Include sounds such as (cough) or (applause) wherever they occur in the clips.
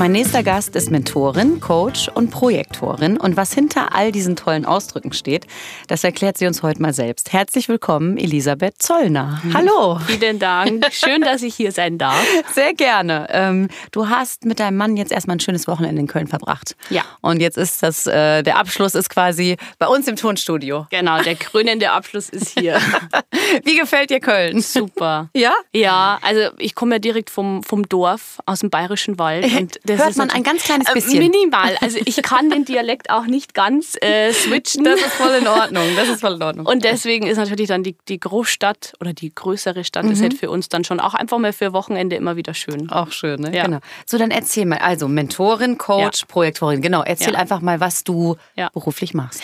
Mein nächster Gast ist Mentorin, Coach und Projektorin. Und was hinter all diesen tollen Ausdrücken steht, das erklärt sie uns heute mal selbst. Herzlich willkommen, Elisabeth Zollner. Hallo. Vielen Dank. Schön, dass ich hier sein darf. (laughs) Sehr gerne. Ähm, du hast mit deinem Mann jetzt erstmal ein schönes Wochenende in Köln verbracht. Ja. Und jetzt ist das, äh, der Abschluss ist quasi bei uns im Tonstudio. Genau, der krönende Abschluss ist hier. (laughs) Wie gefällt dir Köln? Super. Ja? Ja, also ich komme ja direkt vom, vom Dorf aus dem Bayerischen Wald. (laughs) Und das Hört man ein ganz kleines äh, bisschen. Minimal. (laughs) Also ich kann den Dialekt auch nicht ganz äh, switchen. Das ist voll in Ordnung. Das ist voll in Ordnung. Und deswegen ist natürlich dann die, die Großstadt oder die größere Stadt mhm. ist halt für uns dann schon auch einfach mal für Wochenende immer wieder schön. Auch schön, ne? Ja. Genau. So, dann erzähl mal. Also Mentorin, Coach, ja. Projektorin. Genau. Erzähl ja. einfach mal, was du beruflich machst.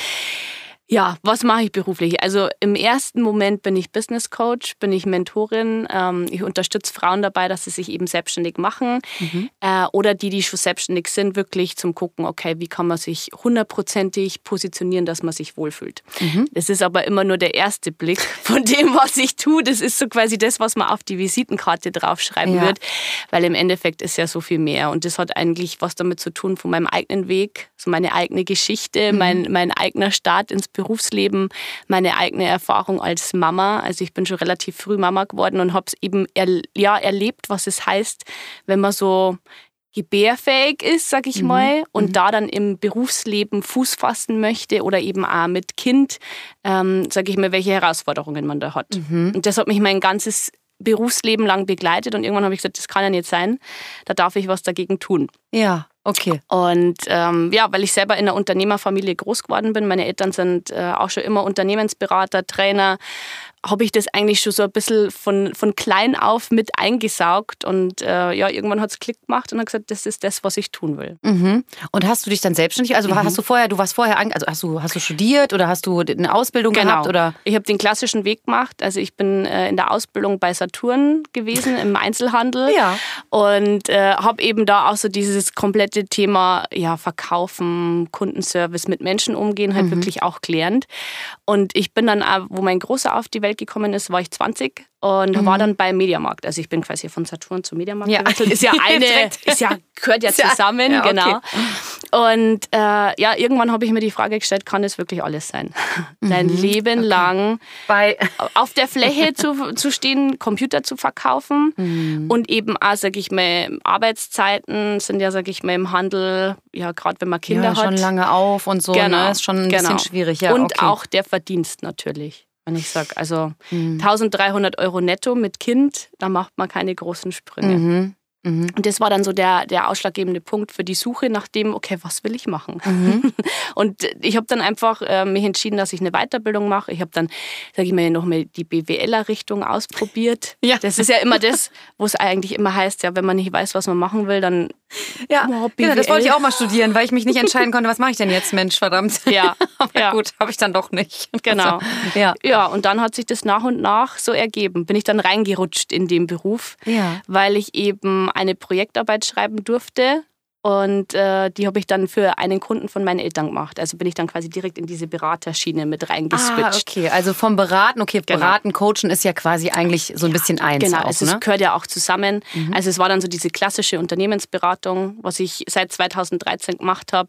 Ja, was mache ich beruflich? Also im ersten Moment bin ich Business Coach, bin ich Mentorin. Ähm, ich unterstütze Frauen dabei, dass sie sich eben selbstständig machen mhm. äh, oder die, die schon selbstständig sind, wirklich zum gucken, okay, wie kann man sich hundertprozentig positionieren, dass man sich wohlfühlt. Mhm. Das ist aber immer nur der erste Blick (laughs) von dem, was ich tue. Das ist so quasi das, was man auf die Visitenkarte draufschreiben ja. wird, weil im Endeffekt ist ja so viel mehr und das hat eigentlich was damit zu tun von meinem eigenen Weg, so meine eigene Geschichte, mhm. mein, mein eigener Start ins Berufsleben, meine eigene Erfahrung als Mama. Also ich bin schon relativ früh Mama geworden und habe es eben er, ja, erlebt, was es heißt, wenn man so gebärfähig ist, sag ich mhm. mal, und mhm. da dann im Berufsleben Fuß fassen möchte oder eben auch mit Kind, ähm, sage ich mal, welche Herausforderungen man da hat. Mhm. Und das hat mich mein ganzes Berufsleben lang begleitet und irgendwann habe ich gesagt, das kann ja nicht sein, da darf ich was dagegen tun. Ja. Okay. Und ähm, ja, weil ich selber in einer Unternehmerfamilie groß geworden bin, meine Eltern sind äh, auch schon immer Unternehmensberater, Trainer, habe ich das eigentlich schon so ein bisschen von, von klein auf mit eingesaugt. Und äh, ja, irgendwann hat es Klick gemacht und hat gesagt, das ist das, was ich tun will. Mhm. Und hast du dich dann selbstständig, also mhm. hast du vorher, du warst vorher, also hast du, hast du studiert oder hast du eine Ausbildung genau. gehabt? Oder? Ich habe den klassischen Weg gemacht. Also ich bin äh, in der Ausbildung bei Saturn gewesen, im (laughs) Einzelhandel. Ja. Und äh, habe eben da auch so dieses komplette Thema ja, Verkaufen, Kundenservice, mit Menschen umgehen, halt mhm. wirklich auch gelernt. Und ich bin dann, auch, wo mein Großer auf die Welt Welt gekommen ist, war ich 20 und mhm. war dann beim Mediamarkt. Also ich bin quasi von Saturn zum Mediamarkt ja. gewechselt. Ist ja (laughs) eine, ist ja, gehört (laughs) ja zusammen, ja, okay. genau. Und äh, ja, irgendwann habe ich mir die Frage gestellt, kann es wirklich alles sein? (laughs) Mhm. Dein Leben okay. lang Bei auf der Fläche zu, zu stehen, Computer zu verkaufen mhm. und eben auch, sag ich mal, Arbeitszeiten sind ja, sag ich mal, im Handel, ja, gerade wenn man Kinder ja, hat. schon lange auf und so, ne? genau. ne? ist schon ein genau. bisschen schwierig. Ja, und okay. auch der Verdienst natürlich. Wenn ich sage, also mhm. 1300 Euro netto mit Kind, da macht man keine großen Sprünge. Mhm. Mhm. Und das war dann so der, der ausschlaggebende Punkt für die Suche nach dem, okay, was will ich machen? Mhm. (laughs) Und ich habe dann einfach äh, mich entschieden, dass ich eine Weiterbildung mache. Ich habe dann, sage ich mal, noch mal die BWLer-Richtung ausprobiert. Ja. Das ist ja immer das, wo es eigentlich immer heißt, ja, wenn man nicht weiß, was man machen will, dann ja, oh, genau, das wollte ich auch mal studieren, weil ich mich nicht entscheiden konnte, was mache ich denn jetzt, Mensch, verdammt. (laughs) Ja, (laughs) aber ja. gut, habe ich dann doch nicht. (laughs) Genau. Also, ja. ja, und dann hat sich das nach und nach so ergeben. Bin ich dann reingerutscht in den Beruf, ja. weil ich eben eine Projektarbeit schreiben durfte und äh, die habe ich dann für einen Kunden von meinen Eltern gemacht. Also bin ich dann quasi direkt in diese Beraterschiene mit reingeswitcht. Ah, okay, also vom Beraten, okay, genau. Beraten, Coachen ist ja quasi eigentlich so ein ja, bisschen eins. Genau, auch, es ne? gehört ja auch zusammen. Mhm. Also es war dann so diese klassische Unternehmensberatung, was ich seit 2013 gemacht habe.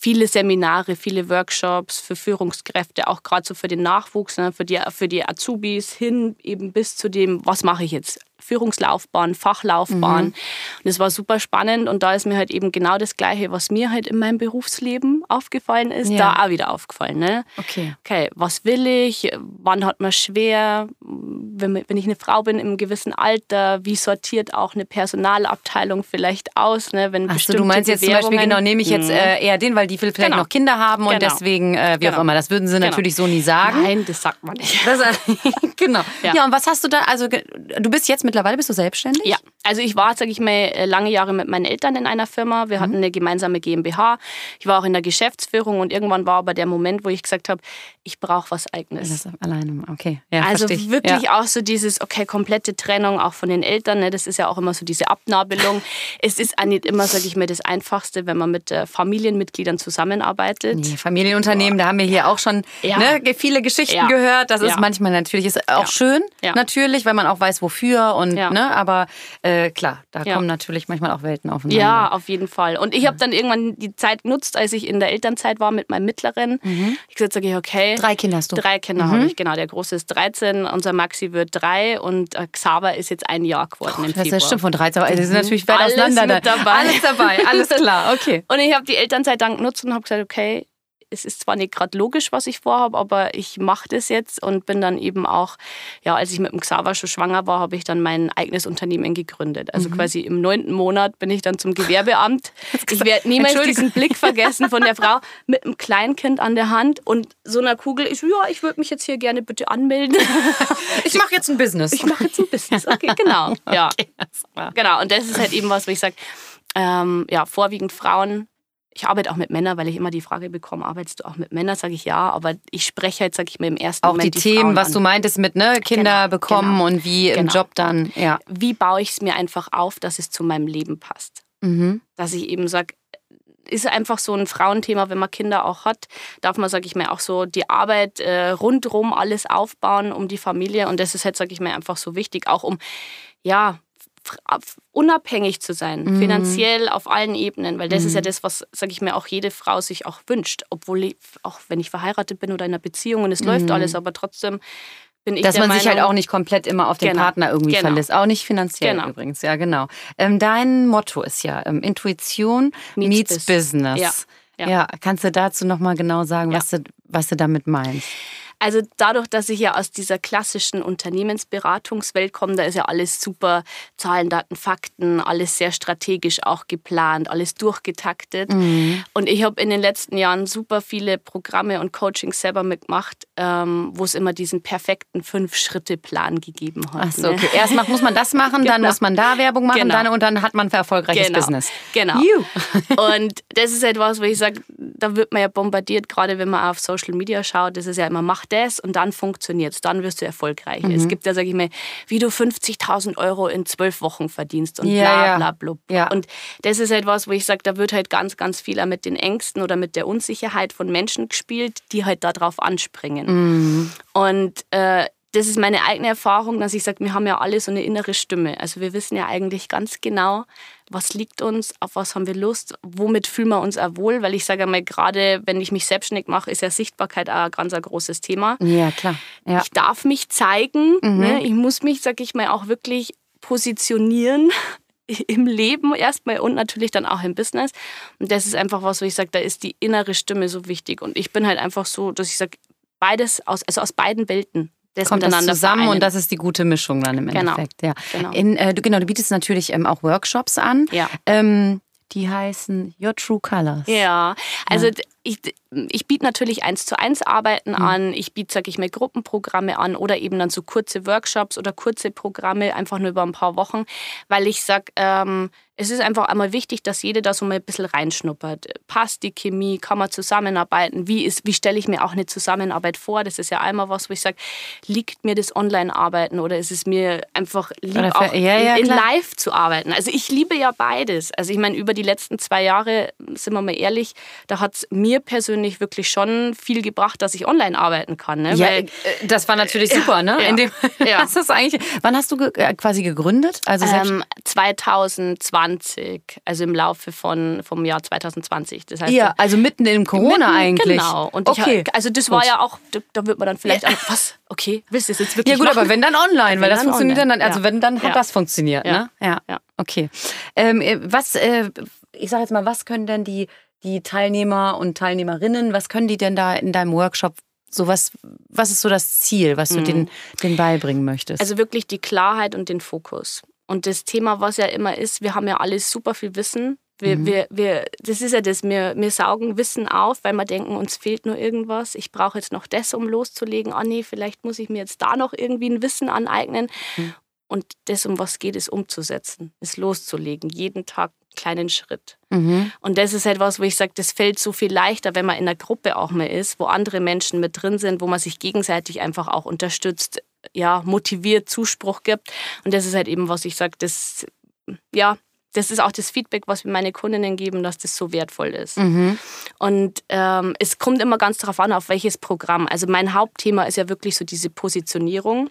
Viele Seminare, viele Workshops für Führungskräfte, auch gerade so für den Nachwuchs, ne, für, die, für die Azubis hin eben bis zu dem, was mache ich jetzt Führungslaufbahn, Fachlaufbahn. Mhm. Und das war super spannend und da ist mir halt eben genau das Gleiche, was mir halt in meinem Berufsleben aufgefallen ist, Ja. da auch wieder aufgefallen. Ne? Okay. Okay, was will ich? Wann hat man schwer? Wenn, wenn ich eine Frau bin im gewissen Alter, wie sortiert auch eine Personalabteilung vielleicht aus? Ne? Wenn Achso, du meinst jetzt zum Beispiel, genau, nehme ich jetzt Mhm. äh, eher den, weil die vielleicht Genau. noch Kinder haben und Genau. deswegen, äh, wie auch Genau. immer. Das würden sie natürlich so nie sagen. Nein, das sagt man nicht. Das, (laughs) genau. Ja. Ja. und was hast du da, also du bist jetzt mittlerweile, bist du selbstständig? Ja. Also ich war, sage ich mal, äh, lange Jahre mit meinen Eltern in einer Firma. Wir mhm. hatten eine gemeinsame GmbH. Ich war auch in der Geschäftsführung und irgendwann war aber der Moment, wo ich gesagt habe, ich brauche was Eigenes. Alleine, okay. Ja, also wirklich ja. auch so dieses, okay, komplette Trennung auch von den Eltern. Ne? Das ist ja auch immer so diese Abnabelung. (laughs) es ist auch nicht immer, sage ich mal, das Einfachste, wenn man mit äh, Familienmitgliedern zusammenarbeitet. Nee, Familienunternehmen, Boah. da haben wir hier auch schon ja. ne, viele Geschichten gehört. Das ist manchmal natürlich ist auch schön, natürlich, weil man auch weiß, wofür und ne, aber äh, klar, da kommen natürlich manchmal auch Welten aufeinander. Ja, auf jeden Fall. Und ich habe dann irgendwann die Zeit genutzt, als ich in der Elternzeit war mit meinem Mittleren. Mhm. Ich gesagt, sage ich, okay. Drei Kinder hast du? Drei Kinder mhm. habe ich, genau. Der Große ist 13, unser Maxi wird drei und äh, Xaver ist jetzt ein Jahr geworden oh, im Das ist stimmt, von 13. Also, die sind natürlich weit alles auseinander. Mit dabei. Alles dabei, alles klar, okay. (laughs) Und ich habe die Elternzeit dann genutzt und habe gesagt, okay, es ist zwar nicht gerade logisch, was ich vorhabe, aber ich mache das jetzt und bin dann eben auch, ja, als ich mit dem Xaver schon schwanger war, habe ich dann mein eigenes Unternehmen gegründet. Also mhm. quasi im neunten Monat bin ich dann zum Gewerbeamt. (laughs) Ich werde niemals diesen Blick vergessen von der Frau mit einem Kleinkind an der Hand und so einer Kugel. Ich ja, ich würde mich jetzt hier gerne bitte anmelden. (laughs) ich mache jetzt ein Business. Ich mache jetzt ein Business. Okay, genau. (laughs) Ja. Okay, genau. Und das ist halt eben was, wo ich sage, ähm, ja, vorwiegend Frauen ich arbeite auch mit Männern, weil ich immer die Frage bekomme, arbeitest du auch mit Männern? Sage ich ja, aber ich spreche halt, sage ich mir im ersten auch Moment die, die Themen, Frauen was an. du meintest mit ne, Kinder genau, bekommen genau, und wie genau. im Job dann. Ja. Wie baue ich es mir einfach auf, dass es zu meinem Leben passt? Mhm. Dass ich eben sage, ist einfach so ein Frauenthema, wenn man Kinder auch hat, darf man, sage ich mir, auch so die Arbeit äh, rundherum alles aufbauen um die Familie und das ist halt, sage ich mir, einfach so wichtig, auch um ja unabhängig zu sein, mhm. finanziell auf allen Ebenen, weil das mhm. ist ja mhm. das, was, sage ich mir, auch jede Frau sich auch wünscht, obwohl ich, auch wenn ich verheiratet bin oder in einer Beziehung und es mhm. läuft alles, aber trotzdem bin ich Dass man Meinung, sich halt auch nicht komplett immer auf den genau. Partner irgendwie genau. verlässt, auch nicht finanziell genau. übrigens, ja genau. Ähm, dein Motto ist ja ähm, Intuition meets, meets Business. Ja. Ja. ja. kannst du dazu nochmal genau sagen, ja. was, du, was du damit meinst? Also dadurch, dass ich ja aus dieser klassischen Unternehmensberatungswelt komme, da ist ja alles super Zahlen, Daten, Fakten, alles sehr strategisch auch geplant, alles durchgetaktet. Mhm. Und ich habe in den letzten Jahren super viele Programme und Coachings selber mitgemacht, ähm, wo es immer diesen perfekten Fünf-Schritte-Plan gegeben hat. Ach so, ne? okay. Erst muss man das machen, genau. dann muss man da Werbung machen genau. dann, und dann hat man ein erfolgreiches genau. Business. Genau. und das ist etwas, wo ich sage, da wird man ja bombardiert, gerade wenn man auf Social Media schaut. Das ist ja immer, mach das und dann funktioniert es, dann wirst du erfolgreich. Mhm. Es gibt ja, sage ich mal, wie du 50.000 Euro in zwölf Wochen verdienst und ja, bla bla bla. Ja. Und das ist etwas, halt wo ich sage, da wird halt ganz, ganz viel mit den Ängsten oder mit der Unsicherheit von Menschen gespielt, die halt darauf anspringen. Mhm. Und äh, das ist meine eigene Erfahrung, dass ich sage, wir haben ja alle so eine innere Stimme. Also wir wissen ja eigentlich ganz genau, was liegt uns, auf was haben wir Lust, womit fühlen wir uns auch wohl, weil ich sage einmal, gerade wenn ich mich selbstständig mache, ist ja Sichtbarkeit auch ein ganz ein großes Thema. Ja, klar. Ja. Ich darf mich zeigen, mhm. ne? ich muss mich, sage ich mal, auch wirklich positionieren (laughs) im Leben erstmal und natürlich dann auch im Business. Und das ist einfach was, wo ich sage, da ist die innere Stimme so wichtig. Und ich bin halt einfach so, dass ich sage, beides aus, also aus beiden Welten das kommt das zusammen vereinen. und das ist die gute Mischung dann im genau. Endeffekt. Ja. Genau. In, äh, du, genau, du bietest natürlich ähm, auch Workshops an. Ja. Ähm, die heißen Your True Colors. Ja, also ja. Ich, ich biete natürlich eins zu eins Arbeiten mhm. an, ich biete, sage ich mal, Gruppenprogramme an oder eben dann so kurze Workshops oder kurze Programme, einfach nur über ein paar Wochen, weil ich sage, ähm, es ist einfach einmal wichtig, dass jeder da so mal ein bisschen reinschnuppert. Passt die Chemie? Kann man zusammenarbeiten? Wie, wie stelle ich mir auch eine Zusammenarbeit vor? Das ist ja einmal was, wo ich sage, liegt mir das Online-Arbeiten oder ist es mir einfach lieb, für, auch ja, ja, in, in live zu arbeiten? Also ich liebe ja beides. Also ich meine, über die letzten zwei Jahre, sind wir mal ehrlich, da hat es mir persönlich wirklich schon viel gebracht, dass ich online arbeiten kann. Ne? Ja, Weil, äh, das war natürlich super, ne? Ja, dem, (laughs) ja. (laughs) hast das eigentlich, wann hast du ge äh, quasi gegründet? Also ähm, 2020 2020, also im Laufe von, vom Jahr 2020. Das heißt, ja, also mitten in Corona mitten, eigentlich. Genau. Und okay. Ich, also das gut. war ja auch, da wird man dann vielleicht ja. auch, was, okay, willst du es jetzt wirklich Ja gut, machen? aber wenn dann online, wenn weil das funktioniert online. dann, also ja. wenn dann hat ja. das funktioniert, ne? Ja. ja. Okay. Ähm, äh, was, äh, ich sag jetzt mal, was können denn die, die Teilnehmer und Teilnehmerinnen, was können die denn da in deinem Workshop so was, was ist so das Ziel, was du mhm. denen, denen beibringen möchtest? Also wirklich die Klarheit und den Fokus. Und das Thema, was ja immer ist, wir haben ja alles super viel Wissen. Wir, mhm. wir, wir, das ist ja das, wir, wir saugen Wissen auf, weil wir denken, uns fehlt nur irgendwas. Ich brauche jetzt noch das, um loszulegen. Ah nee, vielleicht muss ich mir jetzt da noch irgendwie ein Wissen aneignen. Mhm. Und das, um was geht, ist umzusetzen, ist loszulegen, jeden Tag kleinen Schritt. Mhm. Und das ist etwas, wo ich sage, das fällt so viel leichter, wenn man in einer Gruppe auch mal ist, wo andere Menschen mit drin sind, wo man sich gegenseitig einfach auch unterstützt, ja, motiviert, Zuspruch gibt. Und das ist halt eben, was ich sage, das, ja, das ist auch das Feedback, was mir meine Kundinnen geben, dass das so wertvoll ist. Mhm. Und ähm, es kommt immer ganz darauf an, auf welches Programm. Also mein Hauptthema ist ja wirklich so diese Positionierung.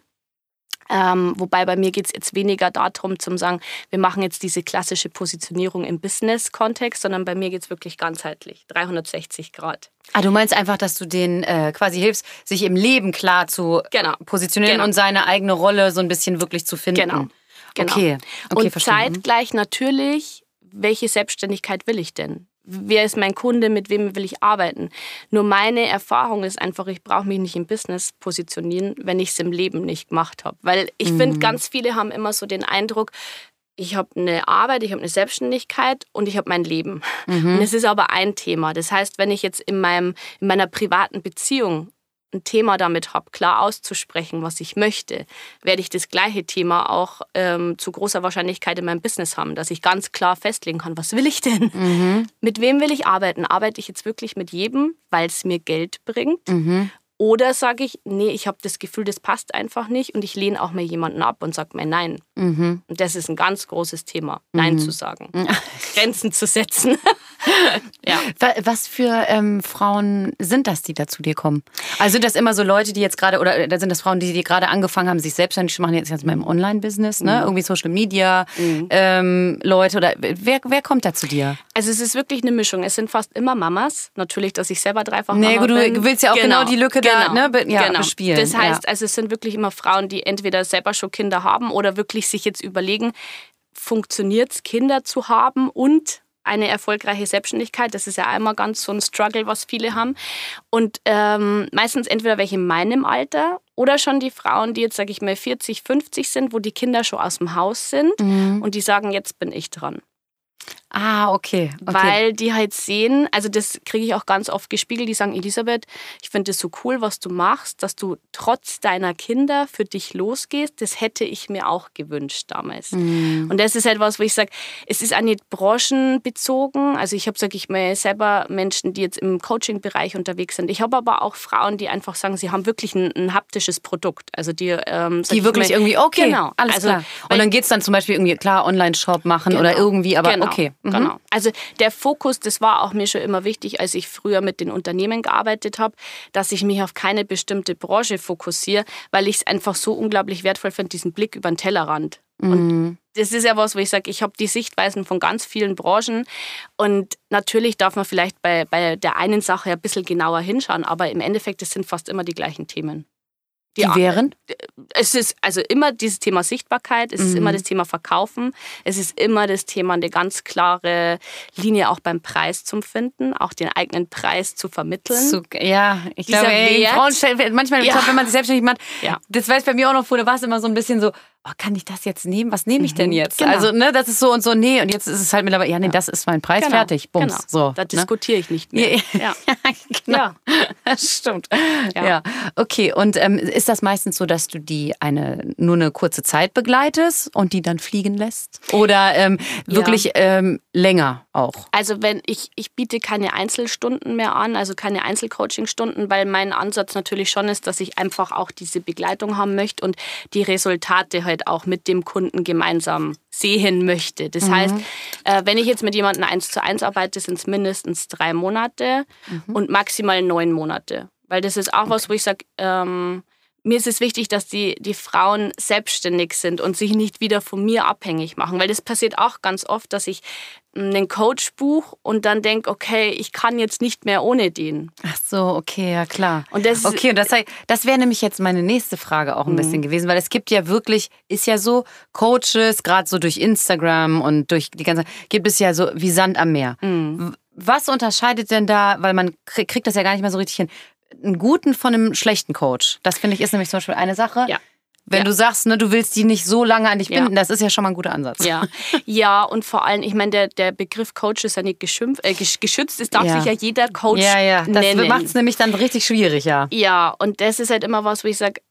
Ähm, wobei bei mir geht es jetzt weniger darum, zu sagen, wir machen jetzt diese klassische Positionierung im Business-Kontext, sondern bei mir geht es wirklich ganzheitlich, 360 Grad. Ah, du meinst einfach, dass du denen äh, quasi hilfst, sich im Leben klar zu Genau. positionieren Genau. und seine eigene Rolle so ein bisschen wirklich zu finden. Genau. Genau. Okay, okay und verstanden. zeitgleich natürlich, welche Selbstständigkeit will ich denn? Wer ist mein Kunde, mit wem will ich arbeiten? Nur meine Erfahrung ist einfach, ich brauche mich nicht im Business positionieren, wenn ich es im Leben nicht gemacht habe. Weil ich Mhm. finde, ganz viele haben immer so den Eindruck, ich habe eine Arbeit, ich habe eine Selbstständigkeit und ich habe mein Leben. Mhm. Und es ist aber ein Thema. Das heißt, wenn ich jetzt in, meinem, in meiner privaten Beziehung ein Thema damit habe, klar auszusprechen, was ich möchte, werde ich das gleiche Thema auch ähm, zu großer Wahrscheinlichkeit in meinem Business haben, dass ich ganz klar festlegen kann, was will ich denn? Mhm. Mit wem will ich arbeiten? Arbeite ich jetzt wirklich mit jedem, weil es mir Geld bringt? Mhm. Oder sage ich, nee, ich habe das Gefühl, das passt einfach nicht und ich lehne auch mal jemanden ab und sage mir Nein. Mhm. Und das ist ein ganz großes Thema, Nein zu sagen, Grenzen zu setzen. (laughs) ja. Wa- Was für ähm, Frauen sind das, die da zu dir kommen? Also sind das immer so Leute, die jetzt gerade, oder äh, sind das Frauen, die, die gerade angefangen haben, sich selbstständig zu machen, jetzt, jetzt mal im Online-Business, ne? Irgendwie Social Media, ähm, Leute oder wer, wer kommt da zu dir? Also es ist wirklich eine Mischung. Es sind fast immer Mamas. Natürlich, dass ich selber dreifach Nee, Mama gut, du bin. willst ja auch genau die Lücke da, ne, be- ja, bespielen, Das heißt, ja. also es sind wirklich immer Frauen, die entweder selber schon Kinder haben oder wirklich sich jetzt überlegen, funktioniert es, Kinder zu haben und eine erfolgreiche Selbstständigkeit. Das ist ja einmal ganz so ein Struggle, was viele haben. Und ähm, meistens entweder welche in meinem Alter oder schon die Frauen, die jetzt, sage ich mal, 40, 50 sind, wo die Kinder schon aus dem Haus sind Mhm. und die sagen, jetzt bin ich dran. Ah, okay. okay. Weil die halt sehen, also das kriege ich auch ganz oft gespiegelt, die sagen, Elisabeth, ich finde es so cool, was du machst, dass du trotz deiner Kinder für dich losgehst. Das hätte ich mir auch gewünscht damals. Mhm. Und das ist etwas, wo ich sage, es ist auch nicht branchenbezogen. Also ich habe, sage ich mal, selber Menschen, die jetzt im Coaching-Bereich unterwegs sind. Ich habe aber auch Frauen, die einfach sagen, sie haben wirklich ein, ein haptisches Produkt. Also die, ähm, die ich wirklich mal, irgendwie, okay, genau. alles also, klar. Und dann geht es dann zum Beispiel irgendwie, klar, Online-Shop machen oder Genau. irgendwie, aber genau, okay. Mhm. Genau. Also der Fokus, das war auch mir schon immer wichtig, als ich früher mit den Unternehmen gearbeitet habe, dass ich mich auf keine bestimmte Branche fokussiere, weil ich es einfach so unglaublich wertvoll finde, diesen Blick über den Tellerrand. Mhm. Und das ist ja was, wo ich sage, ich habe die Sichtweisen von ganz vielen Branchen und natürlich darf man vielleicht bei, bei der einen Sache ein bisschen genauer hinschauen, aber im Endeffekt, es sind fast immer die gleichen Themen. Die wären? Es ist also immer dieses Thema Sichtbarkeit, es ist Mhm. immer das Thema Verkaufen, es ist immer das Thema, eine ganz klare Linie auch beim Preis zum Finden, auch den eigenen Preis zu vermitteln. Zu, ja, ich Dieser glaube, ey, Frauen manchmal, Ja. glaub, wenn man sich selbstständig macht, Ja. das weiß bei mir auch noch da war es immer so ein bisschen so, oh, kann ich das jetzt nehmen? Was nehme ich denn jetzt? Genau. Also, ne, das ist so und so, nee, und jetzt ist es halt mittlerweile, ja, nee, das ist mein Preis, Genau, fertig, bums, genau. so. Da ne? diskutiere ich nicht mehr. Ja, Ja. (laughs) genau. Ja. Das (laughs) stimmt. Ja. Ja. Okay, und ähm, ist das meistens so, dass du die eine nur eine kurze Zeit begleitest und die dann fliegen lässt? Oder ähm, wirklich ähm, länger auch? Also wenn ich, ich biete keine Einzelstunden mehr an, also keine Einzelcoaching-Stunden, weil mein Ansatz natürlich schon ist, dass ich einfach auch diese Begleitung haben möchte und die Resultate halt auch mit dem Kunden gemeinsam sehen möchte. Das heißt, äh, wenn ich jetzt mit jemandem eins zu eins arbeite, sind es mindestens drei Monate und maximal neun Monate. Weil das ist auch was, wo ich sage, ähm, mir ist es wichtig, dass die, die Frauen selbstständig sind und sich nicht wieder von mir abhängig machen. Weil das passiert auch ganz oft, dass ich einen Coach buche und dann denke, okay, ich kann jetzt nicht mehr ohne den. Ach so, okay, ja klar. Und das- okay, und das, das wäre nämlich jetzt meine nächste Frage auch ein Mhm. bisschen gewesen, weil es gibt ja wirklich, ist ja so, Coaches, gerade so durch Instagram und durch die ganze, gibt es ja so wie Sand am Meer. Mhm. Was unterscheidet denn da, weil man krie- kriegt das ja gar nicht mehr so richtig hin, einen guten von einem schlechten Coach? Das finde ich ist nämlich zum Beispiel eine Sache. Ja. Wenn Ja. du sagst, ne, du willst die nicht so lange an dich Ja. binden, das ist ja schon mal ein guter Ansatz. Ja, (laughs) ja und vor allem, ich meine, der, der Begriff Coach ist ja nicht geschimpft, äh, gesch- geschützt. Es darf Ja. sich ja jeder Coach Ja, ja, das nennen. macht es nämlich dann richtig schwierig, ja. Ja, und das ist halt immer was, wo ich sage,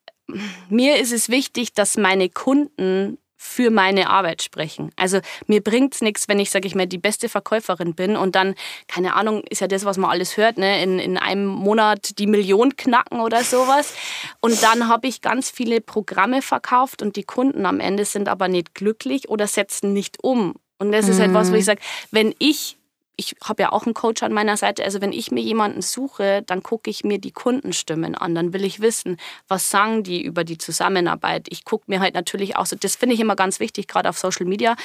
mir ist es wichtig, dass meine Kunden für meine Arbeit sprechen. Also mir bringt es nichts, wenn ich, sage ich mal, die beste Verkäuferin bin und dann, keine Ahnung, ist ja das, was man alles hört, ne? in, in einem Monat die Million knacken oder sowas. Und dann habe ich ganz viele Programme verkauft und die Kunden am Ende sind aber nicht glücklich oder setzen nicht um. Und das ist halt was, wo ich mhm. sage, wenn ich ich habe ja auch einen Coach an meiner Seite. Also wenn ich mir jemanden suche, dann gucke ich mir die Kundenstimmen an. Dann will ich wissen, was sagen die über die Zusammenarbeit. Ich gucke mir halt natürlich auch so, das finde ich immer ganz wichtig, gerade auf Social Media.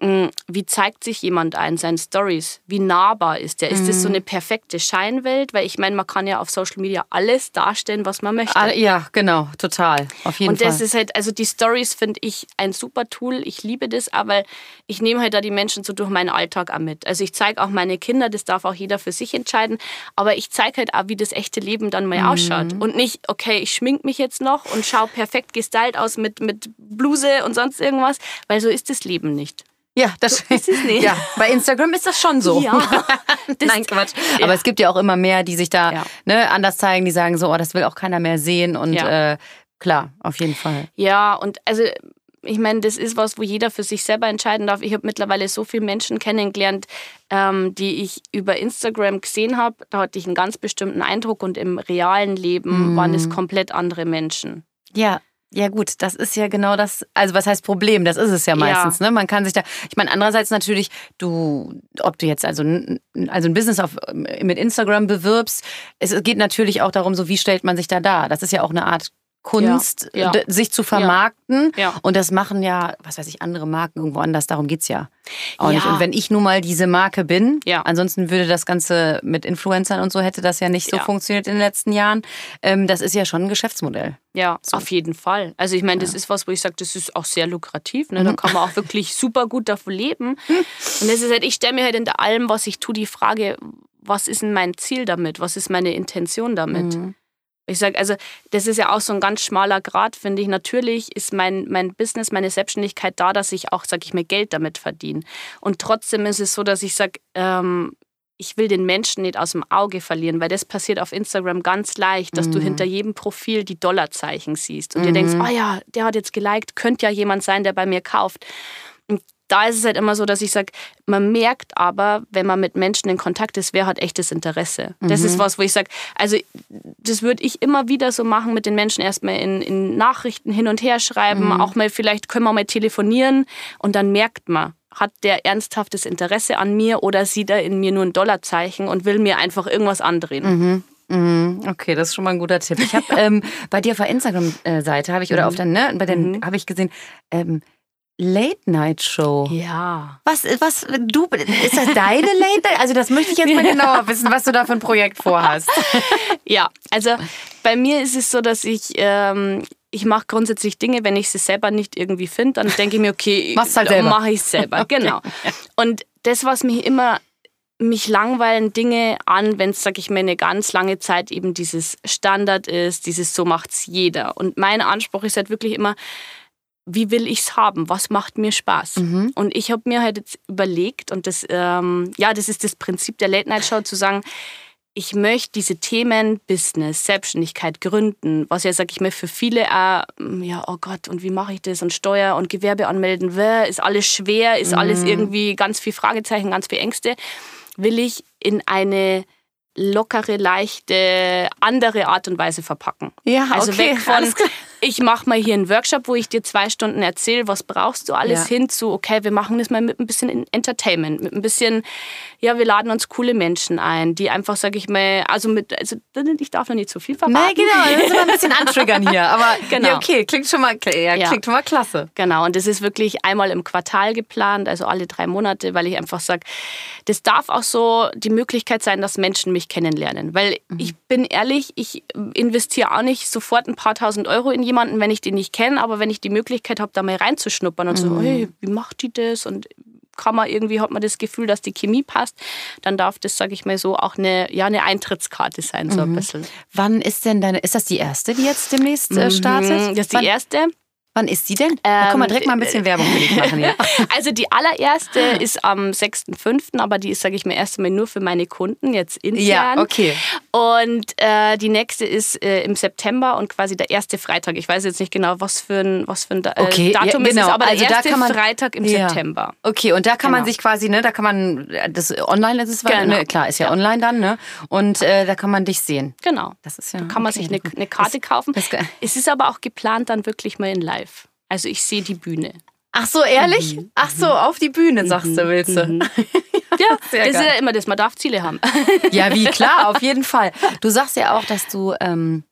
Mm, wie zeigt sich jemand ein, seinen Stories? Wie nahbar ist der? Ist mhm. das so mhm. eine perfekte Scheinwelt? Weil ich meine, man kann ja auf Social Media alles darstellen, was man möchte. Ah, ja, genau, total. Auf jeden Und Fall. Und das ist halt, also die Stories finde ich ein super Tool. Ich liebe das, aber ich nehme halt da die Menschen so durch meinen Alltag auch mit. Also ich zeige auch meine Kinder, das darf auch jeder für sich entscheiden, aber ich zeige halt auch, wie das echte Leben dann mal mhm. ausschaut. Und nicht, okay, ich schmink mich jetzt noch und schaue perfekt gestylt aus mit, mit Bluse und sonst irgendwas, weil so ist das Leben nicht. Ja, das so ist es nicht. (laughs) Ja, bei Instagram ist das schon so. Ja, (laughs) Nein, Quatsch. Ja. Aber es gibt ja auch immer mehr, die sich da ja. ne, anders zeigen, die sagen so, oh, das will auch keiner mehr sehen. Und ja. äh, klar, auf jeden Fall. Ja, und also ich meine, das ist was, wo jeder für sich selber entscheiden darf. Ich habe mittlerweile so viele Menschen kennengelernt, ähm, die ich über Instagram gesehen habe. Da hatte ich einen ganz bestimmten Eindruck und im realen Leben mm. waren es komplett andere Menschen. Ja, ja gut, das ist ja genau das, also was heißt Problem, das ist es ja meistens, ja. ne? Man kann sich da, ich meine andererseits natürlich, du, ob du jetzt also, also ein Business auf, mit Instagram bewirbst, es geht natürlich auch darum, so wie stellt man sich da dar. Das ist ja auch eine Art Kunst, ja, ja. sich zu vermarkten. Ja, und das machen ja, was weiß ich, andere Marken irgendwo anders. Darum geht es ja auch nicht. Und wenn ich nun mal diese Marke bin, ansonsten würde das Ganze mit Influencern und so hätte das ja nicht so funktioniert in den letzten Jahren. Ähm, das ist ja schon ein Geschäftsmodell. Ja, so. auf jeden Fall. Also ich meine, das ist was, wo ich sage, das ist auch sehr lukrativ. Ne? Da mhm. kann man auch wirklich super gut davon leben. (laughs) Und das ist halt, ich stelle mir halt in allem, was ich tue, die Frage, was ist denn mein Ziel damit? Was ist meine Intention damit? Mhm. Ich sage, also das ist ja auch so ein ganz schmaler Grad, finde ich. Natürlich ist mein, mein Business, meine Selbstständigkeit da, dass ich auch, sage ich mir, Geld damit verdiene. Und trotzdem ist es so, dass ich sage, ähm, ich will den Menschen nicht aus dem Auge verlieren, weil das passiert auf Instagram ganz leicht, dass mhm. du hinter jedem Profil die Dollarzeichen siehst und mhm. dir denkst, oh ja, der hat jetzt geliked, könnte ja jemand sein, der bei mir kauft. Und da ist es halt immer so, dass ich sage, man merkt aber, wenn man mit Menschen in Kontakt ist, wer hat echtes Interesse. Mhm. Das ist mhm. was, wo ich sage, also das würde ich immer wieder so machen mit den Menschen, erstmal in, in Nachrichten hin und her schreiben, mhm. auch mal vielleicht können wir mal telefonieren und dann merkt man, hat der ernsthaftes Interesse an mir oder sieht er in mir nur ein Dollarzeichen und will mir einfach irgendwas andrehen. Mhm. mhm. Okay, das ist schon mal ein guter Tipp. Ich habe (laughs) ähm, bei dir auf der Instagram-Seite habe ich oder mhm. auf der ne, bei den mhm. habe ich gesehen ähm, Late-Night-Show. Ja. Was, was, du, ist das deine Late-Night? Also, das möchte ich jetzt mal (laughs) genauer wissen, was du da für ein Projekt vorhast. (laughs) ja, also bei mir ist es so, dass ich, ähm, ich mache grundsätzlich Dinge, wenn ich sie selber nicht irgendwie finde, dann denke ich mir, okay, (laughs) halt mache ich es selber. Genau. Und das, was mich immer mich langweilen Dinge an, wenn es, sag ich mal, eine ganz lange Zeit eben dieses Standard ist, dieses so macht's jeder. Und mein Anspruch ist halt wirklich immer, wie will ich es haben? Was macht mir Spaß? Mhm. Und ich habe mir halt jetzt überlegt, und das, ähm, ja, das ist das Prinzip der Late-Night-Show, zu sagen, ich möchte diese Themen Business, Selbstständigkeit, Gründen, was ja, sag ich mal, für viele auch, mm, ja, oh Gott, und wie mache ich das? Und Steuer und Gewerbe anmelden, ist alles schwer, ist mhm. alles irgendwie ganz viel Fragezeichen, ganz viel Ängste, will ich in eine lockere, leichte, andere Art und Weise verpacken. Ja, also okay, weg von, ich mache mal hier einen Workshop, wo ich dir zwei Stunden erzähle, was brauchst du alles, ja. hin zu, okay, wir machen das mal mit ein bisschen Entertainment, mit ein bisschen, ja, wir laden uns coole Menschen ein, die einfach, sag ich mal, also mit, also ich darf noch nicht zu viel verraten. Nein, genau, das ist immer ein bisschen antriggern hier, aber (laughs) genau. ja, okay, klingt schon mal, ja, ja. klingt schon mal klasse. Genau, und das ist wirklich einmal im Quartal geplant, also alle drei Monate, weil ich einfach sage, das darf auch so die Möglichkeit sein, dass Menschen mich kennenlernen, weil mhm. ich bin ehrlich, ich investiere auch nicht sofort ein paar tausend Euro in jemanden, wenn ich den nicht kenne, aber wenn ich die Möglichkeit habe, da mal reinzuschnuppern und mhm. so, hey, wie macht die das und kann man irgendwie, hat man das Gefühl, dass die Chemie passt, dann darf das, sage ich mal so, auch eine, ja, eine Eintrittskarte sein, so mhm. ein bisschen. Wann ist denn deine, ist das die erste, die jetzt demnächst äh, mhm. startet? Das ist die erste. Wann ist die denn? Ähm, da können wir direkt mal ein bisschen Werbung für dich machen. Ja. (laughs) Also die allererste ist am 6.5., aber die ist, sage ich mir, erst einmal nur für meine Kunden, jetzt intern. Ja, okay. Und äh, die nächste ist äh, im September und quasi der erste Freitag. Ich weiß jetzt nicht genau, was für ein, was für ein äh, okay, Datum ja, genau. es ist, aber also der erste man, Freitag im ja. September. Okay, und da kann genau. man sich quasi, ne, da kann man, das online ist es, genau. ne, klar, ist ja, online dann, ne? Und äh, da kann man dich sehen. Genau. Das ist ja, da kann man sich eine, eine Karte das, kaufen. Das, es ist aber auch geplant dann wirklich mal in live. Also ich sehe die Bühne. Ach so, ehrlich? Mhm. Ach so, auf die Bühne, sagst du, willst du? Mhm. (laughs) ja, das ist ja immer das, man darf Ziele haben. (laughs) ja, wie, klar, auf jeden Fall. Du sagst ja auch, dass du ähm,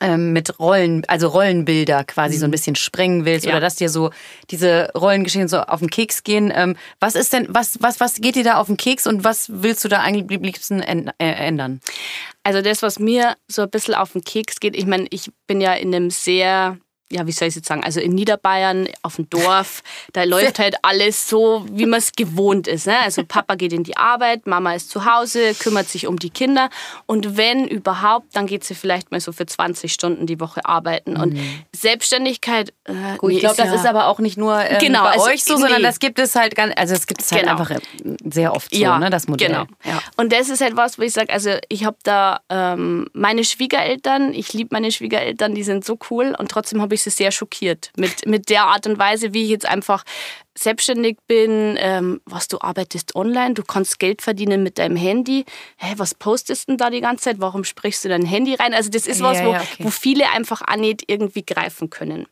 ähm, mit Rollen, also Rollenbilder quasi mhm. so ein mhm. bisschen sprengen willst ja. oder dass dir so diese Rollengeschichten so auf den Keks gehen. Ähm, was ist denn, was, was, was geht dir da auf den Keks und was willst du da eigentlich am liebsten äh, ändern? Also das, was mir so ein bisschen auf den Keks geht, ich meine, ich bin ja in einem sehr ja, wie soll ich jetzt sagen, also in Niederbayern auf dem Dorf, (laughs) da läuft halt alles so, wie man es gewohnt ist. Ne? Also Papa geht in die Arbeit, Mama ist zu Hause, kümmert sich um die Kinder und wenn überhaupt, dann geht sie vielleicht mal so für 20 Stunden die Woche arbeiten. Und mhm. Selbstständigkeit, äh, Gut, ich glaube, das ja ist aber auch nicht nur ähm, genau, bei also, euch so, nee. sondern das gibt es halt ganz, also es gibt es halt genau. einfach äh, sehr oft so, ja, ne, das Modell. Genau. Ja. Und das ist halt was, wo ich sage, also ich habe da ähm, meine Schwiegereltern, ich liebe meine Schwiegereltern, die sind so cool und trotzdem habe ich ich sehr schockiert mit, mit der Art und Weise, wie ich jetzt einfach selbstständig bin, ähm, was du arbeitest online, du kannst Geld verdienen mit deinem Handy. Hä, was postest du denn da die ganze Zeit? Warum sprichst du dein Handy rein? Also das ist was, ja, ja, okay. wo, wo viele einfach auch nicht irgendwie greifen können.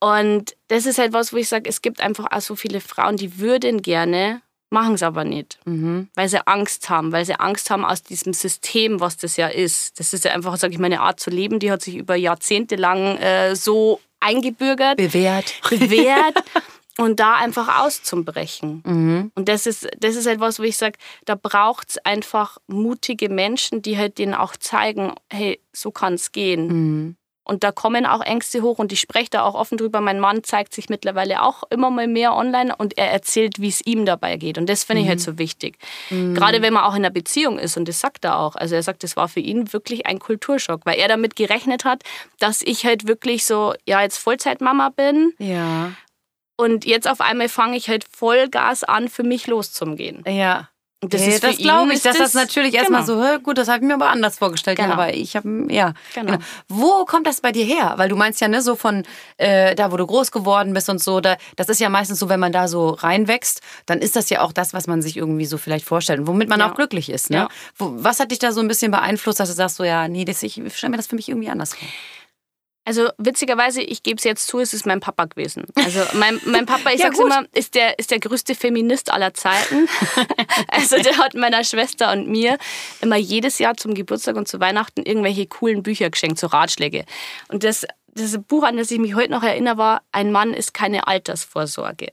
Und das ist halt was, wo ich sage, es gibt einfach auch so viele Frauen, die würden gerne machen es aber nicht, mhm. weil sie Angst haben, weil sie Angst haben aus diesem System, was das ja ist. Das ist ja einfach, sage ich mal, eine Art zu leben, die hat sich über Jahrzehnte lang äh, so eingebürgert, bewährt, bewährt (laughs) und da einfach auszubrechen. Mhm. Und das ist, das ist etwas, wo ich sage, da braucht es einfach mutige Menschen, die halt denen auch zeigen, hey, so kann es gehen. Mhm. Und da kommen auch Ängste hoch und ich spreche da auch offen drüber. Mein Mann zeigt sich mittlerweile auch immer mal mehr online und er erzählt, wie es ihm dabei geht. Und das finde ich halt mhm. halt so wichtig. Mhm. Gerade wenn man auch in einer Beziehung ist und das sagt er auch. Also er sagt, das war für ihn wirklich ein Kulturschock, weil er damit gerechnet hat, dass ich halt wirklich so, ja, jetzt Vollzeitmama bin. Ja. Und jetzt auf einmal fange ich halt Vollgas an, für mich loszugehen. Ja. Das, hey, das glaube ich, dass das, das natürlich genau. erstmal so, gut, das habe ich mir aber anders vorgestellt. Genau. Ja, aber ich habe, ja. Genau. genau. Wo kommt das bei dir her? Weil du meinst ja, ne, so von äh, da, wo du groß geworden bist und so, da, das ist ja meistens so, wenn man da so reinwächst, dann ist das ja auch das, was man sich irgendwie so vielleicht vorstellt und womit man ja. auch glücklich ist. Ne? Ja. Was hat dich da so ein bisschen beeinflusst, dass du sagst, so, ja, nee, das, ich stelle mir das für mich irgendwie anders vor? Also witzigerweise, ich gebe es jetzt zu, es ist mein Papa gewesen. Also mein, mein Papa, ich (laughs) ja, sag's gut. immer, ist der, ist der größte Feminist aller Zeiten. (laughs) also der hat meiner Schwester und mir immer jedes Jahr zum Geburtstag und zu Weihnachten irgendwelche coolen Bücher geschenkt, so Ratschläge. Und das, das Buch, an das ich mich heute noch erinnere, war Ein Mann ist keine Altersvorsorge.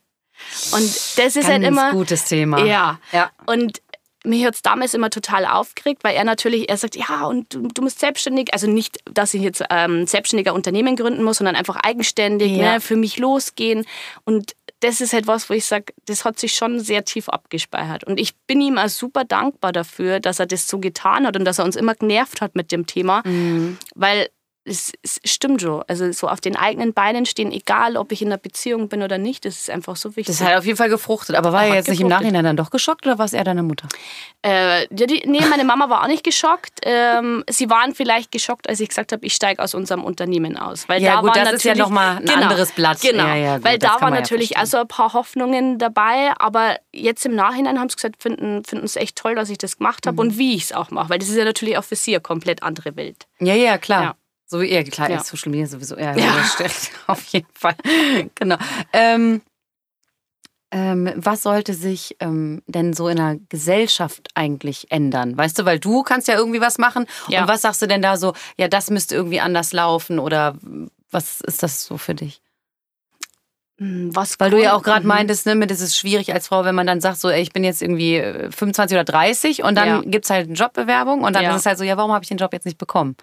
Und das ist Ganz halt immer. gutes Thema. Ja. ja. Und mich hat es damals immer total aufgeregt, weil er natürlich, er sagt, ja, und du, du musst selbstständig, also nicht, dass ich jetzt ähm, selbstständiger Unternehmen gründen muss, sondern einfach eigenständig, ja. ne, für mich losgehen. Und das ist halt was, wo ich sage, das hat sich schon sehr tief abgespeichert. Und ich bin ihm auch super dankbar dafür, dass er das so getan hat und dass er uns immer genervt hat mit dem Thema, mhm. weil es, es, stimmt schon. Also so auf den eigenen Beinen stehen, egal ob ich in einer Beziehung bin oder nicht, das ist einfach so wichtig. Das hat auf jeden Fall gefruchtet. Aber war er jetzt gefruchtet. nicht im Nachhinein dann doch geschockt oder war es eher deine Mutter? Äh, die, nee, meine Mama war auch nicht geschockt. Ähm, sie waren vielleicht geschockt, als ich gesagt habe, ich steige aus unserem Unternehmen aus. Weil ja da gut, das ist ja nochmal ein genau, anderes Blatt. Genau, ja, ja, gut, weil da waren natürlich ja also ein paar Hoffnungen dabei. Aber jetzt im Nachhinein haben sie gesagt, finden es echt toll, dass ich das gemacht habe mhm. und wie ich es auch mache. Weil das ist ja natürlich auch für sie eine komplett andere Welt. Ja, ja, klar. Ja. So wie, ja, klar, ja. Social Media sowieso. Ja, ja. (laughs) auf jeden Fall. genau. Ähm, ähm, was sollte sich ähm, denn so in der Gesellschaft eigentlich ändern? Weißt du, weil du kannst ja irgendwie was machen. Ja. Und was sagst du denn da so, ja, das müsste irgendwie anders laufen oder was ist das so für dich? Hm, was Weil du ja auch gerade meintest, ne, das ist schwierig als Frau, wenn man dann sagt, so, ey, ich bin jetzt irgendwie 25 äh, oder 30 und dann ja. gibt es halt eine Jobbewerbung und dann ja. ist es halt so, ja, warum habe ich den Job jetzt nicht bekommen?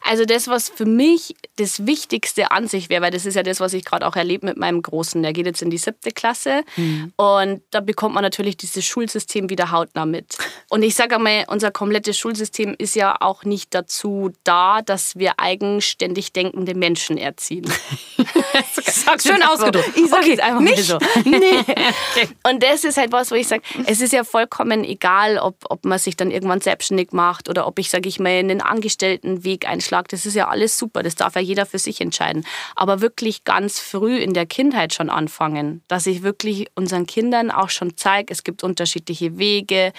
Also das, was für mich das Wichtigste an sich wäre, weil das ist ja das, was ich gerade auch erlebe mit meinem Großen, der geht jetzt in die siebte Klasse mhm. und da bekommt man natürlich dieses Schulsystem wieder hautnah mit. und ich sage einmal, unser komplettes Schulsystem ist ja auch nicht dazu da, dass wir eigenständig denkende Menschen erziehen. (laughs) (laughs) Schön ausgedrückt. Ich sage okay, einfach nicht so. (laughs) Nee. Und das ist halt was, wo ich sage, es ist ja vollkommen egal, ob, ob man sich dann irgendwann selbstständig macht oder ob ich, sage ich mal, einen Angestelltenweg einschlage. Das ist ja alles super. Das darf ja jeder für sich entscheiden. Aber wirklich ganz früh in der Kindheit schon anfangen, dass ich wirklich unseren Kindern auch schon zeige, es gibt unterschiedliche Wege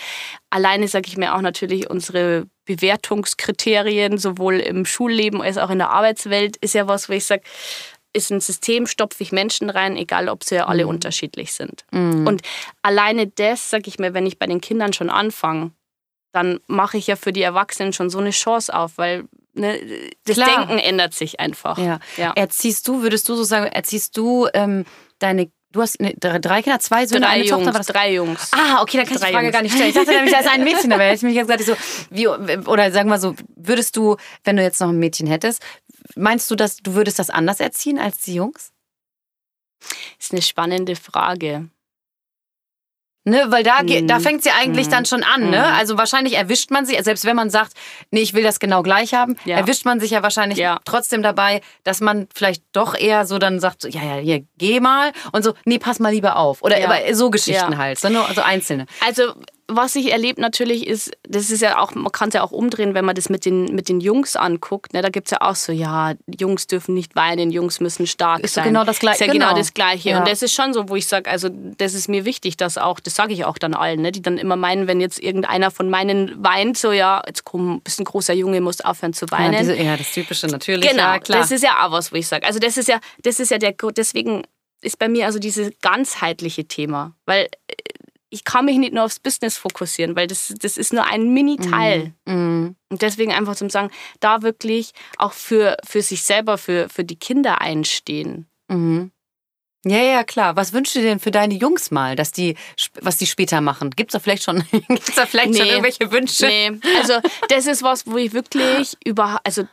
alleine sage ich mir auch natürlich unsere Bewertungskriterien, sowohl im Schulleben als auch in der Arbeitswelt, ist ja was, wo ich sage, ist ein System, stopfe ich Menschen rein, egal ob sie ja alle mhm. unterschiedlich sind. Mhm. Und alleine das, sage ich mir, wenn ich bei den Kindern schon anfange, dann mache ich ja für die Erwachsenen schon so eine Chance auf, weil ne, das Klar. Denken ändert sich einfach. Ja. ja. Erziehst du, würdest du so sagen, erziehst du ähm, deine Du hast eine, drei Kinder, zwei Söhne, drei eine Jungs, Tochter. War das? Drei Jungs. Ah, okay, dann kann drei ich die Frage Jungs. gar nicht stellen. Ich dachte nämlich, da ist ein Mädchen dabei. Hätte ich mich jetzt gesagt, so, wie, oder sagen wir so, würdest du, wenn du jetzt noch ein Mädchen hättest, meinst du, dass du würdest das anders erziehen als die Jungs? Das ist eine spannende Frage. Ne, weil da, mhm. da fängt sie eigentlich mhm. dann schon an. Ne? Mhm. Also wahrscheinlich erwischt man sie, selbst wenn man sagt, nee, ich will das genau gleich haben, ja. erwischt man sich ja wahrscheinlich ja. trotzdem dabei, dass man vielleicht doch eher so dann sagt, ja, ja, hier, geh mal und so, nee, pass mal lieber auf. Oder ja. so Geschichten halt, so, nur, so einzelne. Also was ich erlebe natürlich ist, das ist ja auch, man kann es ja auch umdrehen, wenn man das mit den, mit den Jungs anguckt. Ne? Da gibt es ja auch so, ja, Jungs dürfen nicht weinen, Jungs müssen stark ist sein. Genau das Gleiche. Ist ja genau, genau das Gleiche. Ja. Und das ist schon so, wo ich sage, also das ist mir wichtig, dass auch, das sage ich auch dann allen, ne? die dann immer meinen, wenn jetzt irgendeiner von meinen weint, so ja, jetzt komm, bist ein großer Junge, musst aufhören zu weinen. Ja, diese, ja das Typische natürlich. Genau, ja, klar. das ist ja auch was, wo ich sage. Also das ist ja, das ist ja der, deswegen ist bei mir also dieses ganzheitliche Thema, weil äh, ich kann mich nicht nur aufs Business fokussieren, weil das, das ist nur ein Mini-Teil. Mhm. Und deswegen einfach zum sagen, da wirklich auch für, für sich selber, für, für die Kinder einstehen. Mhm. Ja, ja, klar. Was wünschst du denn für deine Jungs mal, dass die, was die später machen? Gibt es da vielleicht schon, (laughs) gibt's da vielleicht nee, schon irgendwelche Wünsche? Nee, also das ist was, wo ich wirklich über, also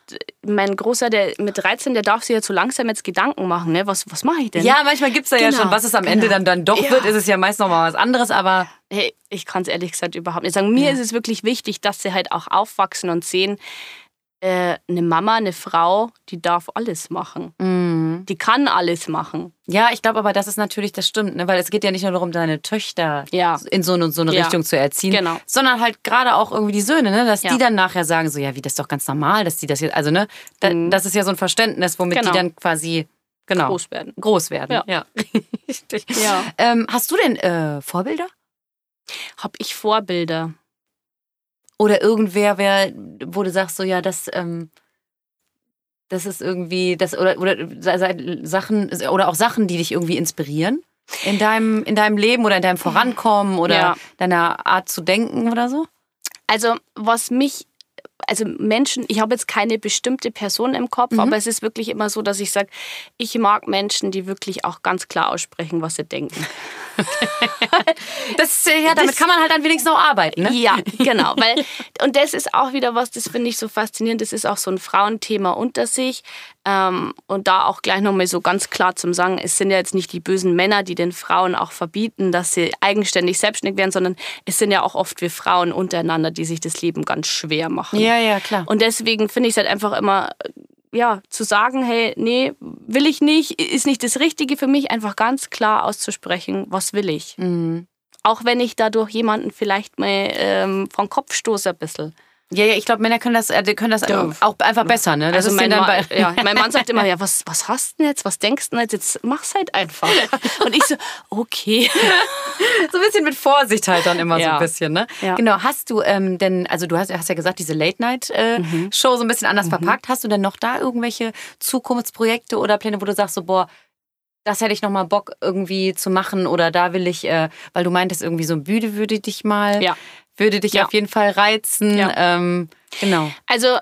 mein Großer, der mit 13, der darf sich ja so langsam jetzt Gedanken machen, ne? Was, was mache ich denn? Ja, manchmal gibt es da genau, ja schon, was es am genau. Ende dann, dann doch ja. wird, ist es ja meist noch mal was anderes, aber... Hey, ich kann es ehrlich gesagt überhaupt nicht sagen. Mir ja. ist es wirklich wichtig, dass sie halt auch aufwachsen und sehen, äh, eine Mama, eine Frau, die darf alles machen. Mhm. Die kann alles machen. Ja, ich glaube aber, das ist natürlich, das stimmt, ne? weil es geht ja nicht nur darum, deine Töchter ja. in so eine, so eine ja. Richtung zu erziehen, genau. sondern halt gerade auch irgendwie die Söhne, ne? dass ja. die dann nachher sagen, so, ja, wie, das ist doch ganz normal, dass die das jetzt, also, ne, da, mhm. das ist ja so ein Verständnis, womit genau. die dann quasi genau, groß werden. Groß werden, ja. ja. (laughs) ja. Ähm, hast du denn äh, Vorbilder? Hab ich Vorbilder? Oder irgendwer, wer, wo du sagst, so ja, das, ähm, das ist irgendwie, das, oder, oder Sachen, oder auch Sachen, die dich irgendwie inspirieren in deinem, in deinem Leben oder in deinem Vorankommen oder ja. deiner Art zu denken oder so? Also, was mich also Menschen, ich habe jetzt keine bestimmte Person im Kopf, mhm. aber es ist wirklich immer so, dass ich sage, ich mag Menschen, die wirklich auch ganz klar aussprechen, was sie denken. (laughs) das, ja, damit das, kann man halt dann wenigstens auch arbeiten. Ne? Ja, genau. Weil, (laughs) und das ist auch wieder was, das finde ich so faszinierend. Das ist auch so ein Frauenthema unter sich. Ähm, und da auch gleich nochmal so ganz klar zum Sagen, es sind ja jetzt nicht die bösen Männer, die den Frauen auch verbieten, dass sie eigenständig selbstständig werden, sondern es sind ja auch oft wir Frauen untereinander, die sich das Leben ganz schwer machen. Ja, ja, klar. Und deswegen finde ich es halt einfach immer ja, zu sagen, hey, nee, will ich nicht, ist nicht das Richtige für mich, einfach ganz klar auszusprechen, was will ich. Mhm. Auch wenn ich dadurch jemanden vielleicht mal ähm, vom Kopf stoße ein bisschen. Ja, ja, ich glaube, Männer können das, äh, können das ja. auch einfach besser, ne? Das also mein, Mann, ja, (laughs) mein Mann sagt immer, ja, was, was hast du denn jetzt? Was denkst du denn jetzt? Jetzt mach's halt einfach. (laughs) Und ich so, okay. so ein bisschen mit Vorsicht halt dann immer ja. so ein bisschen, ne? Ja. Genau, hast du ähm, denn, also du hast, hast ja gesagt, diese Late-Night-Show äh, mhm. so ein bisschen anders mhm. verpackt. Hast du denn noch da irgendwelche Zukunftsprojekte oder Pläne, wo du sagst, so, boah, das hätte ich noch mal Bock irgendwie zu machen oder da will ich, äh, weil du meintest irgendwie so ein Bühne würde dich mal, ja. würde dich ja. auf jeden Fall reizen. Ja. Ähm, genau. Also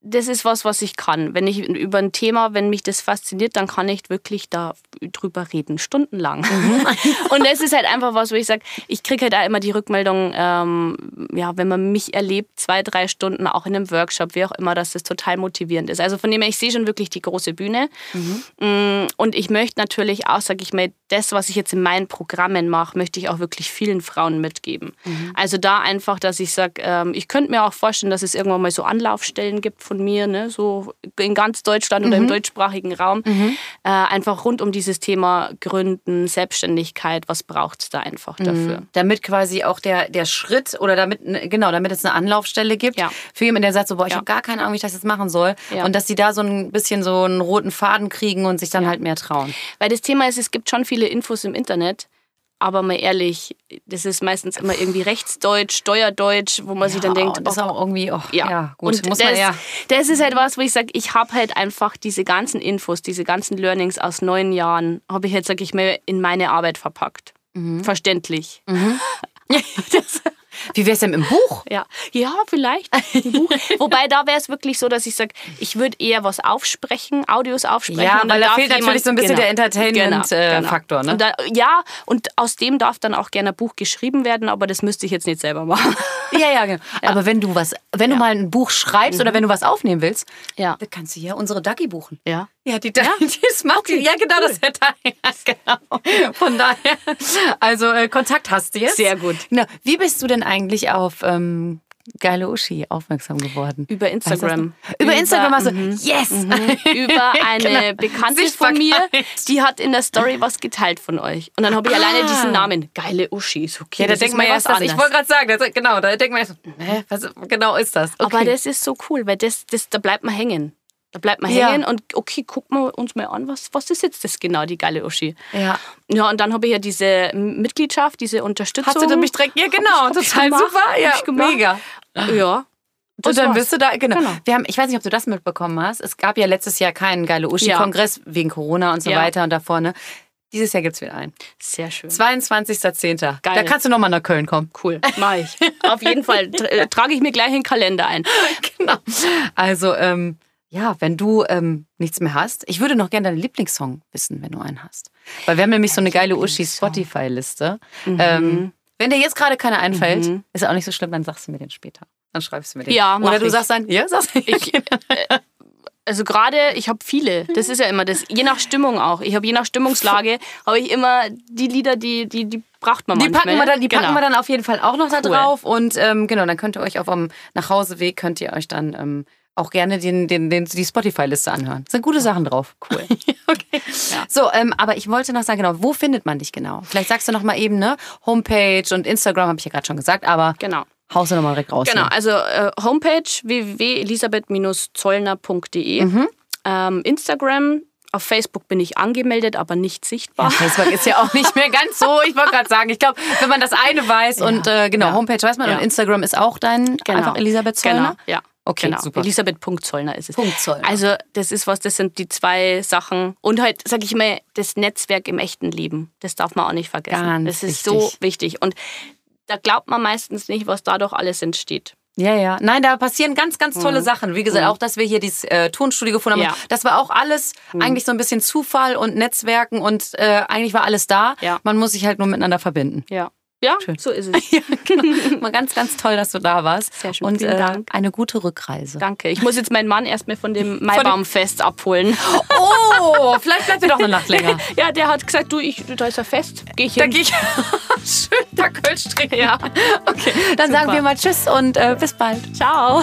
das ist was, was ich kann. Wenn ich über ein Thema, wenn mich das fasziniert, dann kann ich wirklich da drüber reden, stundenlang. Mhm. (laughs) und das ist halt einfach was, wo ich sage, ich kriege halt auch immer die Rückmeldung, ähm, ja, wenn man mich erlebt, zwei, drei Stunden, auch in einem Workshop, wie auch immer, dass das total motivierend ist. Also von dem her, ich sehe schon wirklich die große Bühne. Mhm. Mm, und ich möchte natürlich auch, sage ich mal, das, was ich jetzt in meinen Programmen mache, möchte ich auch wirklich vielen Frauen mitgeben. Mhm. Also da einfach, dass ich sage, ähm, ich könnte mir auch vorstellen, dass es irgendwann mal so Anlaufstellen gibt von mir, ne, so in ganz Deutschland mhm. oder im mhm. deutschsprachigen Raum, mhm. äh, einfach rund um dieses Thema Gründen, Selbstständigkeit, was braucht es da einfach mhm. dafür? Damit quasi auch der, der Schritt oder damit, ne, genau, damit es eine Anlaufstelle gibt ja. für jemanden, der sagt so, boah, ich ja. habe gar keine Ahnung, wie ich das jetzt machen soll. Ja. Und dass sie da so ein bisschen so einen roten Faden kriegen und sich dann halt mehr trauen. Weil das Thema ist, es gibt schon viele Infos im Internet, aber mal ehrlich, das ist meistens immer irgendwie Rechtsdeutsch, Steuerdeutsch, wo man ja, sich dann denkt, das ist auch irgendwie, oh, ja. ja, gut, und muss das, man ja. Das ist halt was, wo ich sage, ich habe halt einfach diese ganzen Infos, diese ganzen Learnings aus neun Jahren, habe ich jetzt, sage ich mal, in meine Arbeit verpackt. Mhm. Verständlich. Mhm. (laughs) das, wie wäre es denn im Buch? Ja, ja vielleicht. (laughs) Wobei da wäre es wirklich so, dass ich sage, ich würde eher was aufsprechen, Audios aufsprechen. Ja, weil da fehlt natürlich so ein bisschen genau, der Entertainment-Faktor. Genau, genau. ne? ja, und aus dem darf dann auch gerne ein Buch geschrieben werden, aber das müsste ich jetzt nicht selber machen. Ja, ja, genau. Ja. Aber wenn du was, wenn du mal ein Buch schreibst mhm. oder wenn du was aufnehmen willst, ja. dann kannst du ja unsere Dagi buchen. Ja. Ja, die, ja? (laughs) die macht okay, ja genau cool. das hätte ja, (laughs) genau. Von daher, also äh, Kontakt hast du jetzt. Sehr gut. Genau. Wie bist du denn eigentlich auf ähm, geile Uschi aufmerksam geworden? Über Instagram. Über, Instagram also yes! Mhm. Über (laughs) eine genau. Bekannte von mir, die hat in der Story was geteilt von euch. Und dann habe ich ah. alleine diesen Namen, geile Uschi. Ist okay, ja, da denkt man das, ich wollte gerade sagen, das, genau, da denkt man erst, was genau ist das? Okay. Aber das ist so cool, weil das, das, da bleibt man hängen. Da bleibt man ja. hängen und okay, gucken wir uns mal an, was, was ist jetzt das genau, die geile Uschi. Ja. Ja, und dann habe ich ja diese Mitgliedschaft, diese Unterstützung. Hast du mich direkt, ja genau, total super, ja, mega. Ja. Und dann war's. bist du da, genau. genau. Wir haben, ich weiß nicht, ob du das mitbekommen hast. Es gab ja letztes Jahr keinen geile Uschi-Kongress ja. wegen Corona und so ja. weiter und davor, ne? Dieses Jahr gibt es wieder einen. Sehr schön. 22.10. Da kannst du nochmal nach Köln kommen. Cool, mach ich. (laughs) Auf jeden Fall trage ich mir gleich in den Kalender ein. Genau. Also, ähm, ja, wenn du ähm, nichts mehr hast, ich würde noch gerne deinen Lieblingssong wissen, wenn du einen hast. Weil wir haben nämlich so eine geile Uschi-Spotify-Liste. Mhm. Ähm, wenn dir jetzt gerade keiner einfällt, mhm. ist auch nicht so schlimm, dann sagst du mir den später. Dann schreibst du mir den. Ja, Oder du ich. sagst dann, ja, sagst du. Ich, (laughs) äh, also gerade, ich habe viele. Das ist ja immer das. Je nach Stimmung auch. Ich habe je nach Stimmungslage habe ich immer die Lieder, die, die, die braucht man die manchmal. Packen wir dann, die genau. packen wir dann auf jeden Fall auch noch cool. da drauf. Und ähm, genau, dann könnt ihr euch auf dem Nachhauseweg könnt ihr euch dann ähm, auch gerne den, den, den, die Spotify-Liste anhören. Sind gute Sachen drauf. Cool. (laughs) okay. Ja. So, ähm, aber ich wollte noch sagen, genau, wo findet man dich genau? Vielleicht sagst du noch mal eben, ne? Homepage und Instagram habe ich ja gerade schon gesagt, aber genau. haust du noch mal direkt raus. Genau, also äh, Homepage www.elisabeth-zollner.de mhm. ähm, Instagram auf Facebook bin ich angemeldet, aber nicht sichtbar. Ja, Facebook ist ja auch nicht mehr ganz so. Ich wollte gerade sagen, ich glaube, wenn man das eine weiß ja. und äh, genau, ja. Homepage weiß man und Instagram ist auch dein genau. einfach Elisabeth Zollner. Genau, ja. Okay, genau. super. Elisabeth.zollner ist es. Punkt Zollner. Also das ist was, das sind die zwei Sachen. Und halt, sag ich mal, das Netzwerk im echten Leben. Das darf man auch nicht vergessen. Ganz das ist wichtig. so wichtig. Und da glaubt man meistens nicht, was dadurch alles entsteht. Ja, ja. Nein, da passieren ganz, ganz tolle mhm. Sachen. Wie gesagt, mhm. auch, dass wir hier dieses äh, Tonstudio gefunden haben. Ja. Das war auch alles mhm. eigentlich so ein bisschen Zufall und Netzwerken und äh, eigentlich war alles da. Ja. Man muss sich halt nur miteinander verbinden. Ja. Ja, schön. so ist (laughs) es. ja, genau. Mal ganz, ganz toll, dass du da warst. Sehr schön. Und Vielen äh, Dank. eine gute Rückreise. Danke. Ich muss jetzt meinen Mann erstmal (laughs) von dem Maibaumfest abholen. (laughs) Oh, vielleicht bleibt er doch eine Nacht länger. ja, der hat gesagt, du, ich, da ist ja fest. Geh ich hin. Da gehe ich. schön, da Kölsch trinken. Ja. Okay, dann Super. sagen wir mal Tschüss und äh, bis bald. Ciao.